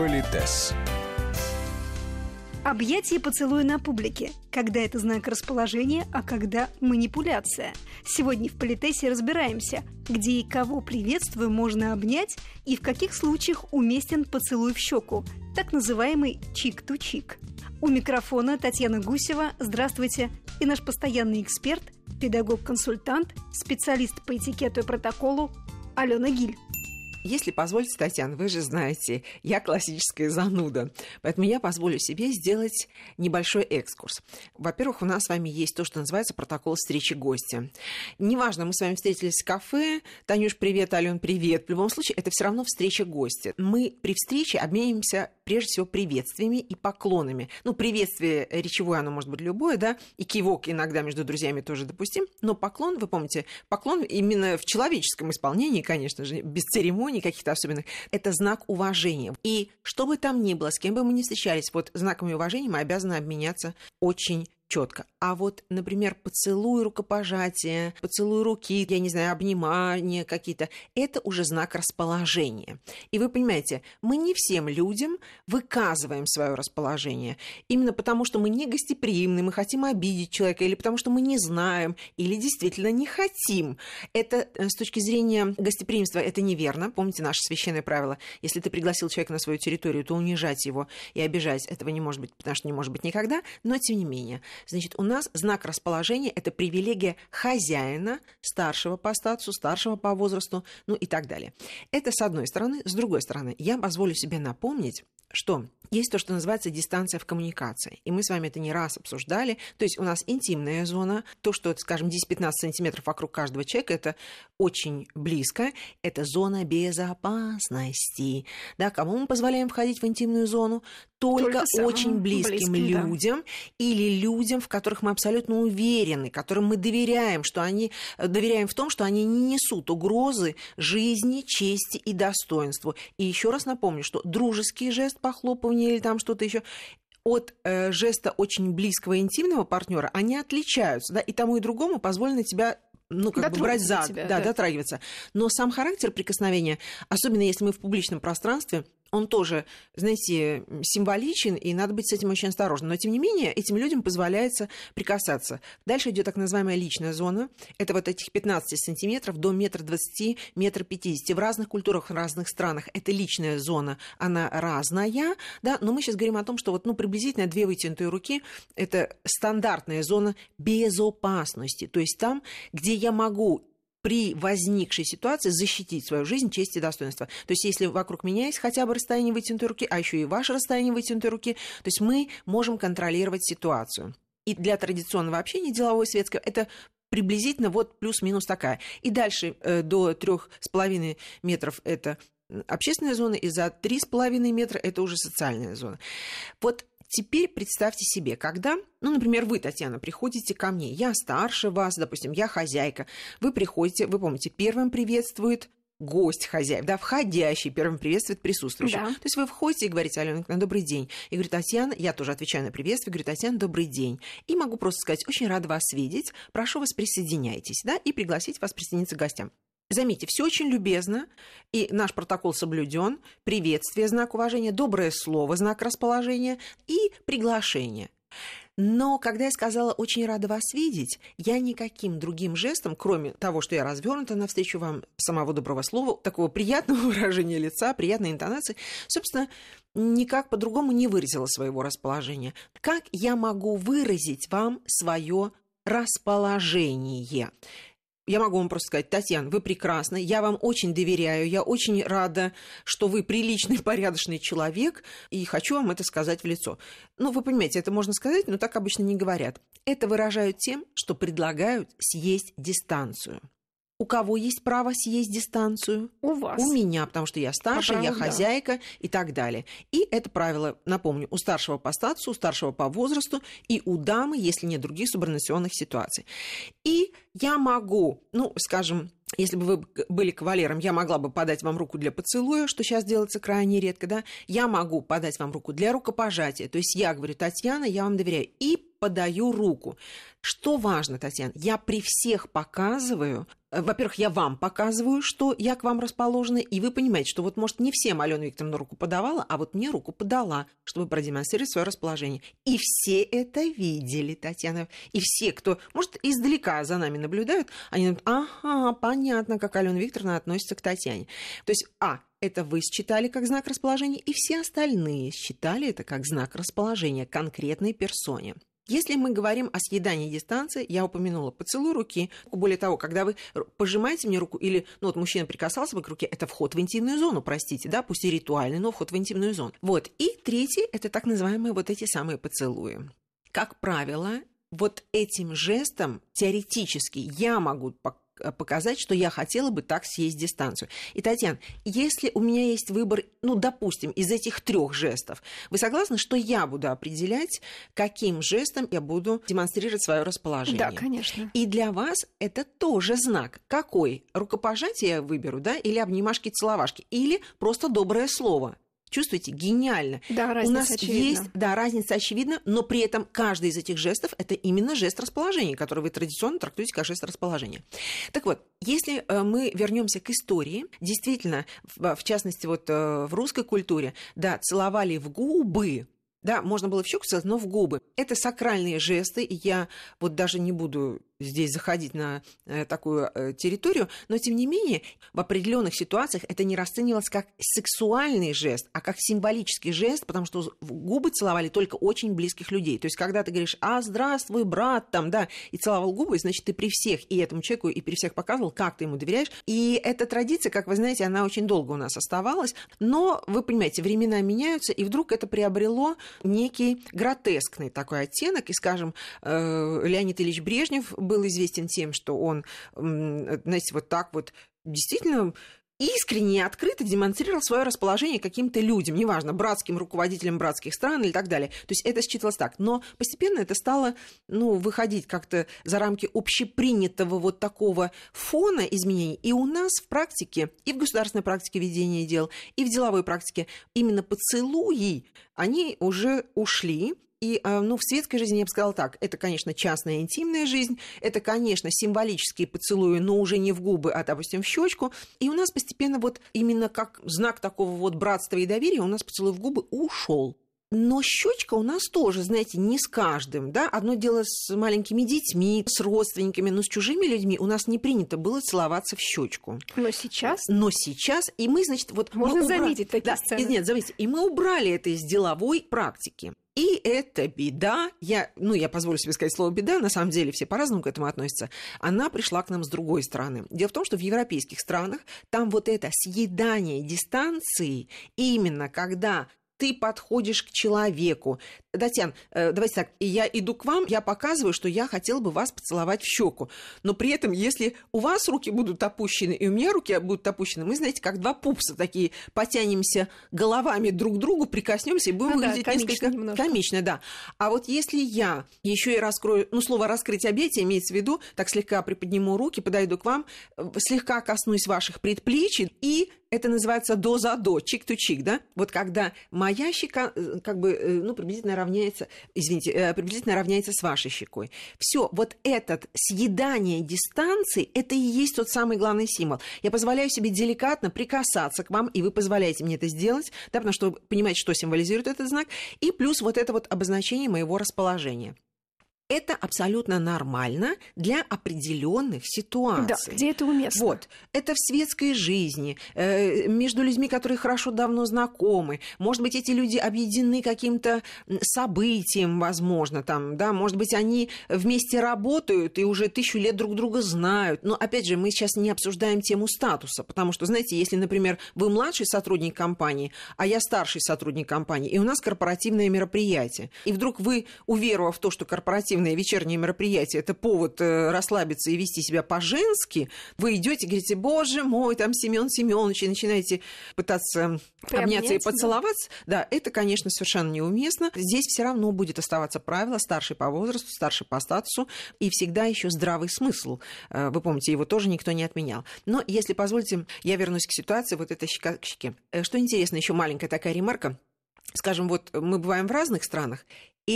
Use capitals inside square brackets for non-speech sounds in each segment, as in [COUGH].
Политес. Объятие и поцелуй на публике. Когда это знак расположения, а когда манипуляция. Сегодня в Политесе разбираемся, где и кого приветствую можно обнять и в каких случаях уместен поцелуй в щеку, так называемый чик-ту-чик. У микрофона Татьяна Гусева. Здравствуйте. И наш постоянный эксперт, педагог-консультант, специалист по этикету и протоколу Алена Гиль. Если позволите, Татьяна, вы же знаете, я классическая зануда, поэтому я позволю себе сделать небольшой экскурс. Во-первых, у нас с вами есть то, что называется протокол встречи гостя. Неважно, мы с вами встретились в кафе, Танюш, привет, Ален, привет. В любом случае, это все равно встреча гостя. Мы при встрече обмениваемся прежде всего приветствиями и поклонами. Ну, приветствие речевое, оно может быть любое, да, и кивок иногда между друзьями тоже допустим, но поклон, вы помните, поклон именно в человеческом исполнении, конечно же, без церемоний каких-то особенных, это знак уважения. И что бы там ни было, с кем бы мы ни встречались, вот знаками уважения мы обязаны обменяться очень четко. А вот, например, поцелуй рукопожатия, поцелуй руки, я не знаю, обнимания какие-то, это уже знак расположения. И вы понимаете, мы не всем людям выказываем свое расположение. Именно потому, что мы не гостеприимны, мы хотим обидеть человека, или потому, что мы не знаем, или действительно не хотим. Это э, с точки зрения гостеприимства это неверно. Помните наше священное правило. Если ты пригласил человека на свою территорию, то унижать его и обижать этого не может быть, потому что не может быть никогда. Но тем не менее, Значит, у нас знак расположения – это привилегия хозяина, старшего по статусу, старшего по возрасту, ну и так далее. Это с одной стороны. С другой стороны, я позволю себе напомнить, что есть то, что называется дистанция в коммуникации. И мы с вами это не раз обсуждали. То есть у нас интимная зона, то, что, скажем, 10-15 сантиметров вокруг каждого человека, это очень близко. Это зона безопасности. Да, кому мы позволяем входить в интимную зону? Только, Только очень близким, близким людям да. или людям, в которых мы абсолютно уверены, которым мы доверяем, что они доверяем в том, что они не несут угрозы жизни, чести и достоинству. И еще раз напомню, что дружеский жест похлопывания или там что-то еще от э, жеста очень близкого интимного партнера, они отличаются, да, и тому и другому позволено тебя ну, как бы брать за, тебя, да, да, дотрагиваться. Но сам характер прикосновения, особенно если мы в публичном пространстве, он тоже, знаете, символичен, и надо быть с этим очень осторожным. Но, тем не менее, этим людям позволяется прикасаться. Дальше идет так называемая личная зона. Это вот этих 15 сантиметров до метра 20, метра 50. В разных культурах, в разных странах это личная зона, она разная, да, но мы сейчас говорим о том, что вот, ну, приблизительно две вытянутые руки – это стандартная зона безопасности. То есть там, где я могу при возникшей ситуации защитить свою жизнь, честь и достоинство. То есть если вокруг меня есть хотя бы расстояние вытянутой руки, а еще и ваше расстояние вытянутой руки, то есть мы можем контролировать ситуацию. И для традиционного общения деловой светского это приблизительно вот плюс-минус такая. И дальше э, до трех с половиной метров это общественная зона, и за три с половиной метра это уже социальная зона. Вот Теперь представьте себе, когда, ну, например, вы, Татьяна, приходите ко мне, я старше вас, допустим, я хозяйка, вы приходите, вы помните, первым приветствует гость хозяев, да, входящий первым приветствует присутствующих. Да. То есть вы входите и говорите, Алена, добрый день. И говорит, Татьяна, я тоже отвечаю на приветствие, говорю, Татьяна, добрый день. И могу просто сказать, очень рада вас видеть, прошу вас присоединяйтесь, да, и пригласить вас присоединиться к гостям. Заметьте, все очень любезно, и наш протокол соблюден. Приветствие, знак уважения, доброе слово, знак расположения и приглашение. Но когда я сказала «очень рада вас видеть», я никаким другим жестом, кроме того, что я развернута навстречу вам самого доброго слова, такого приятного [LAUGHS] выражения лица, приятной интонации, собственно, никак по-другому не выразила своего расположения. Как я могу выразить вам свое расположение? Я могу вам просто сказать, Татьяна, вы прекрасны, я вам очень доверяю, я очень рада, что вы приличный, [LAUGHS] порядочный человек, и хочу вам это сказать в лицо. Ну, вы понимаете, это можно сказать, но так обычно не говорят. Это выражают тем, что предлагают съесть дистанцию. У кого есть право съесть дистанцию? У вас. У меня, потому что я старше, праву, я хозяйка да. и так далее. И это правило, напомню, у старшего по статусу, у старшего по возрасту и у дамы, если нет других субординационных ситуаций. И я могу, ну, скажем, если бы вы были кавалером, я могла бы подать вам руку для поцелуя, что сейчас делается крайне редко, да, я могу подать вам руку для рукопожатия, то есть я говорю, Татьяна, я вам доверяю, и подаю руку. Что важно, Татьяна, я при всех показываю, э, во-первых, я вам показываю, что я к вам расположена, и вы понимаете, что вот, может, не всем Алена Викторовна руку подавала, а вот мне руку подала, чтобы продемонстрировать свое расположение. И все это видели, Татьяна. И все, кто, может, издалека за нами наблюдают, они думают, ага, понятно, как Алена Викторовна относится к Татьяне. То есть, а, это вы считали как знак расположения, и все остальные считали это как знак расположения конкретной персоне. Если мы говорим о съедании дистанции, я упомянула поцелуй руки. Более того, когда вы пожимаете мне руку, или ну, вот мужчина прикасался бы к руке, это вход в интимную зону, простите, да, пусть и ритуальный, но вход в интимную зону. Вот. И третий – это так называемые вот эти самые поцелуи. Как правило, вот этим жестом теоретически я могу показать, что я хотела бы так съесть дистанцию. И, Татьяна, если у меня есть выбор, ну, допустим, из этих трех жестов, вы согласны, что я буду определять, каким жестом я буду демонстрировать свое расположение? Да, конечно. И для вас это тоже знак. Какой? Рукопожатие я выберу, да, или обнимашки-целовашки, или просто доброе слово. Чувствуете? Гениально. Да, разница У нас очевидна. есть, да, разница очевидна, но при этом каждый из этих жестов это именно жест расположения, который вы традиционно трактуете как жест расположения. Так вот, если э, мы вернемся к истории, действительно, в, частности, вот э, в русской культуре, да, целовали в губы, да, можно было в щеку но в губы. Это сакральные жесты, и я вот даже не буду здесь заходить на э, такую э, территорию, но тем не менее в определенных ситуациях это не расценивалось как сексуальный жест, а как символический жест, потому что губы целовали только очень близких людей. То есть когда ты говоришь «А, здравствуй, брат», там, да, и целовал губы, значит, ты при всех и этому человеку, и при всех показывал, как ты ему доверяешь. И эта традиция, как вы знаете, она очень долго у нас оставалась, но, вы понимаете, времена меняются, и вдруг это приобрело некий гротескный такой оттенок, и, скажем, э, Леонид Ильич Брежнев был известен тем, что он, знаете, вот так вот действительно искренне и открыто демонстрировал свое расположение каким-то людям, неважно, братским руководителям братских стран или так далее. То есть это считалось так. Но постепенно это стало ну, выходить как-то за рамки общепринятого вот такого фона изменений. И у нас в практике, и в государственной практике ведения дел, и в деловой практике именно поцелуи, они уже ушли, и, а, ну, в светской жизни я бы сказала так, это, конечно, частная интимная жизнь, это, конечно, символические поцелуи, но уже не в губы, а, допустим, в щечку. И у нас постепенно вот именно как знак такого вот братства и доверия у нас поцелуй в губы ушел. Но щечка у нас тоже, знаете, не с каждым, да. Одно дело с маленькими детьми, с родственниками, но с чужими людьми у нас не принято было целоваться в щечку. Но сейчас. Но сейчас, и мы, значит, вот можно убра... заметить такие да, сцены. И, нет, заметьте, и мы убрали это из деловой практики. И это беда, я, ну, я позволю себе сказать слово беда, на самом деле все по-разному к этому относятся, она пришла к нам с другой стороны. Дело в том, что в европейских странах там вот это съедание дистанции, именно когда ты подходишь к человеку. Татьяна, э, давайте так, я иду к вам, я показываю, что я хотела бы вас поцеловать в щеку. Но при этом, если у вас руки будут опущены, и у меня руки будут опущены, мы, знаете, как два пупса такие, потянемся головами друг к другу, прикоснемся и будем ну, выглядеть да, несколько немножко. комично, да. А вот если я еще и раскрою, ну, слово раскрыть объятие имеется в виду, так слегка приподниму руки, подойду к вам, э, слегка коснусь ваших предплечий и это называется до за до, чик то чик, да? Вот когда моя щека, э, как бы, э, ну, приблизительно равняется, извините, э, приблизительно равняется с вашей щекой. Все, вот этот съедание дистанции, это и есть тот самый главный символ. Я позволяю себе деликатно прикасаться к вам, и вы позволяете мне это сделать, да, потому что вы понимаете, что символизирует этот знак, и плюс вот это вот обозначение моего расположения. Это абсолютно нормально для определенных ситуаций. Да, где это уместно. Вот. Это в светской жизни, э, между людьми, которые хорошо давно знакомы. Может быть, эти люди объединены каким-то событием, возможно, там, да, может быть, они вместе работают и уже тысячу лет друг друга знают. Но, опять же, мы сейчас не обсуждаем тему статуса, потому что, знаете, если, например, вы младший сотрудник компании, а я старший сотрудник компании, и у нас корпоративное мероприятие, и вдруг вы, уверовав в то, что корпоративное вечернее мероприятие, это повод э, расслабиться и вести себя по-женски, вы идете и говорите, боже мой, там Семен Семенович, и начинаете пытаться Приобнять, обняться и да. поцеловаться, да, это, конечно, совершенно неуместно. Здесь все равно будет оставаться правило старший по возрасту, старший по статусу, и всегда еще здравый смысл. Э, Вы помните, его тоже никто не отменял. Но, если позволите, я вернусь к ситуации вот этой щека к щеке. Э, Что интересно, еще маленькая такая ремарка. Скажем, вот мы бываем в разных странах,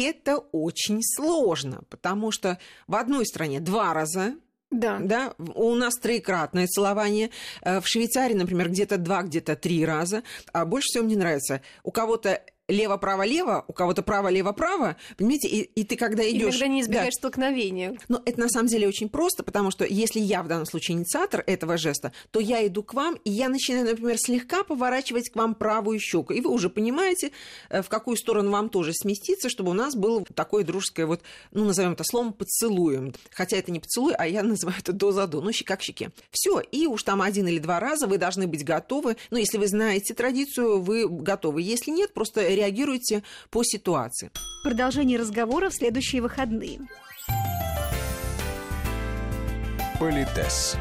это очень сложно, потому что в одной стране два раза да. да, у нас троекратное целование. Э, в Швейцарии, например, где-то два, где-то три раза. А больше всего мне нравится, у кого-то лево-право-лево, у кого-то право-лево-право, понимаете, и, и ты когда идешь... Иногда не избегаешь да. столкновения. Но это на самом деле очень просто, потому что если я в данном случае инициатор этого жеста, то я иду к вам, и я начинаю, например, слегка поворачивать к вам правую щеку, и вы уже понимаете, э, в какую сторону вам тоже сместиться, чтобы у нас было такое дружеское вот, ну, назовем это словом, поцелуем. Хотя это не поцелуй, а я [LAUGHS] называю это до за до, ну, щека к щеке. Все, и уж там один или два раза вы должны быть готовы. Ну, если вы знаете традицию, вы готовы. Если нет, просто реагируйте по ситуации. Продолжение разговора в следующие выходные. Политес.